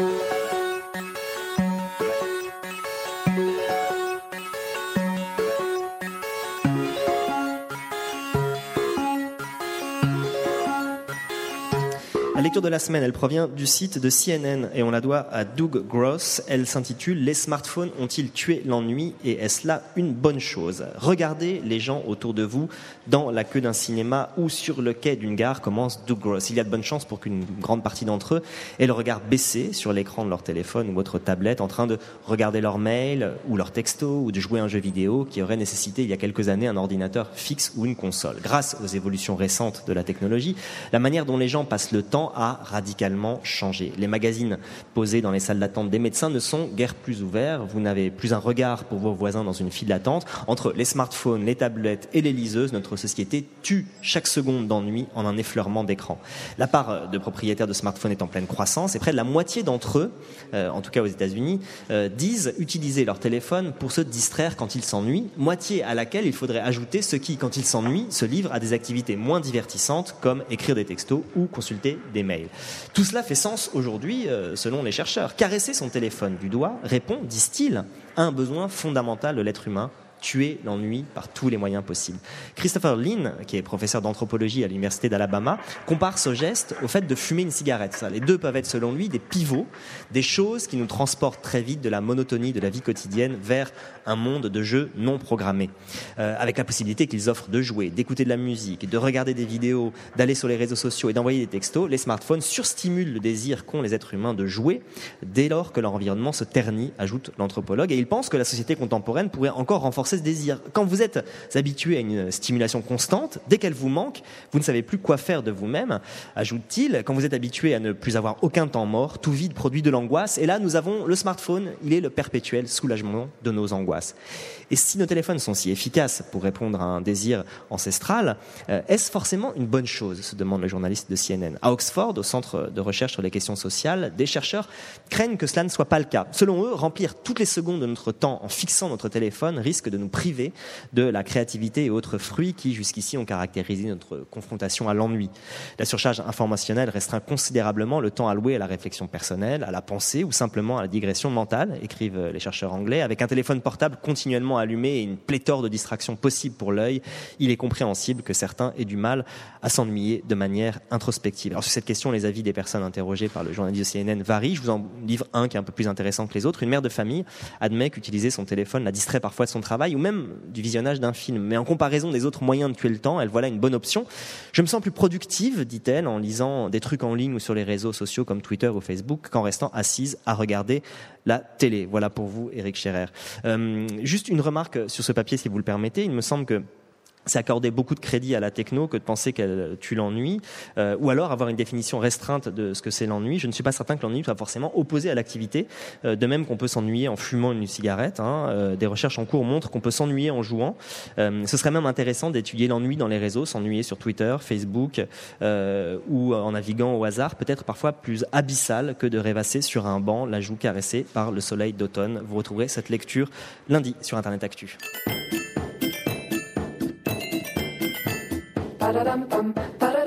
Thank you. La lecture de la semaine, elle provient du site de CNN et on la doit à Doug Gross. Elle s'intitule Les smartphones ont-ils tué l'ennui? Et est-ce là une bonne chose? Regardez les gens autour de vous dans la queue d'un cinéma ou sur le quai d'une gare, commence Doug Gross. Il y a de bonnes chances pour qu'une grande partie d'entre eux aient le regard baissé sur l'écran de leur téléphone ou votre tablette en train de regarder leur mail ou leur texto ou de jouer à un jeu vidéo qui aurait nécessité il y a quelques années un ordinateur fixe ou une console. Grâce aux évolutions récentes de la technologie, la manière dont les gens passent le temps a radicalement changé. Les magazines posés dans les salles d'attente des médecins ne sont guère plus ouverts. Vous n'avez plus un regard pour vos voisins dans une file d'attente. Entre les smartphones, les tablettes et les liseuses, notre société tue chaque seconde d'ennui en un effleurement d'écran. La part de propriétaires de smartphones est en pleine croissance et près de la moitié d'entre eux, euh, en tout cas aux États-Unis, euh, disent utiliser leur téléphone pour se distraire quand ils s'ennuient, moitié à laquelle il faudrait ajouter ceux qui, quand ils s'ennuient, se livrent à des activités moins divertissantes comme écrire des textos ou consulter des Tout cela fait sens aujourd'hui, euh, selon les chercheurs. Caresser son téléphone du doigt répond, disent-ils, à un besoin fondamental de l'être humain tuer l'ennui par tous les moyens possibles. Christopher Lynn, qui est professeur d'anthropologie à l'université d'Alabama, compare ce geste au fait de fumer une cigarette. Les deux peuvent être, selon lui, des pivots, des choses qui nous transportent très vite de la monotonie de la vie quotidienne vers un monde de jeux non programmés, euh, avec la possibilité qu'ils offrent de jouer, d'écouter de la musique, de regarder des vidéos, d'aller sur les réseaux sociaux et d'envoyer des textos. Les smartphones surstimulent le désir qu'ont les êtres humains de jouer dès lors que leur environnement se ternit, ajoute l'anthropologue. Et il pense que la société contemporaine pourrait encore renforcer ce désir. Quand vous êtes habitué à une stimulation constante, dès qu'elle vous manque, vous ne savez plus quoi faire de vous-même, ajoute-t-il. Quand vous êtes habitué à ne plus avoir aucun temps mort, tout vide produit de l'angoisse. Et là, nous avons le smartphone, il est le perpétuel soulagement de nos angoisses. Et si nos téléphones sont si efficaces pour répondre à un désir ancestral, euh, est-ce forcément une bonne chose se demande le journaliste de CNN. À Oxford, au centre de recherche sur les questions sociales, des chercheurs craignent que cela ne soit pas le cas. Selon eux, remplir toutes les secondes de notre temps en fixant notre téléphone risque de nous priver de la créativité et autres fruits qui jusqu'ici ont caractérisé notre confrontation à l'ennui. La surcharge informationnelle restreint considérablement le temps alloué à la réflexion personnelle, à la pensée ou simplement à la digression mentale, écrivent les chercheurs anglais. Avec un téléphone portable continuellement allumé et une pléthore de distractions possibles pour l'œil, il est compréhensible que certains aient du mal à s'ennuyer de manière introspective. Alors sur cette question, les avis des personnes interrogées par le journaliste CNN varient. Je vous en livre un qui est un peu plus intéressant que les autres. Une mère de famille admet qu'utiliser son téléphone la distrait parfois de son travail ou même du visionnage d'un film. Mais en comparaison des autres moyens de tuer le temps, elle voilà une bonne option. Je me sens plus productive, dit-elle, en lisant des trucs en ligne ou sur les réseaux sociaux comme Twitter ou Facebook, qu'en restant assise à regarder la télé. Voilà pour vous, Eric Scherer. Euh, juste une remarque sur ce papier, si vous le permettez. Il me semble que c'est accorder beaucoup de crédit à la techno que de penser qu'elle tue l'ennui, euh, ou alors avoir une définition restreinte de ce que c'est l'ennui. Je ne suis pas certain que l'ennui soit forcément opposé à l'activité, euh, de même qu'on peut s'ennuyer en fumant une cigarette. Hein. Euh, des recherches en cours montrent qu'on peut s'ennuyer en jouant. ce serait même intéressant d'étudier l'ennui dans les réseaux, s'ennuyer sur Twitter, Facebook, ou en naviguant au hasard, peut-être parfois plus abyssal que de rêvasser sur un banc, la joue caressée par le soleil d'automne. Vous retrouverez cette lecture lundi sur Internet Actu. da da dum bum da da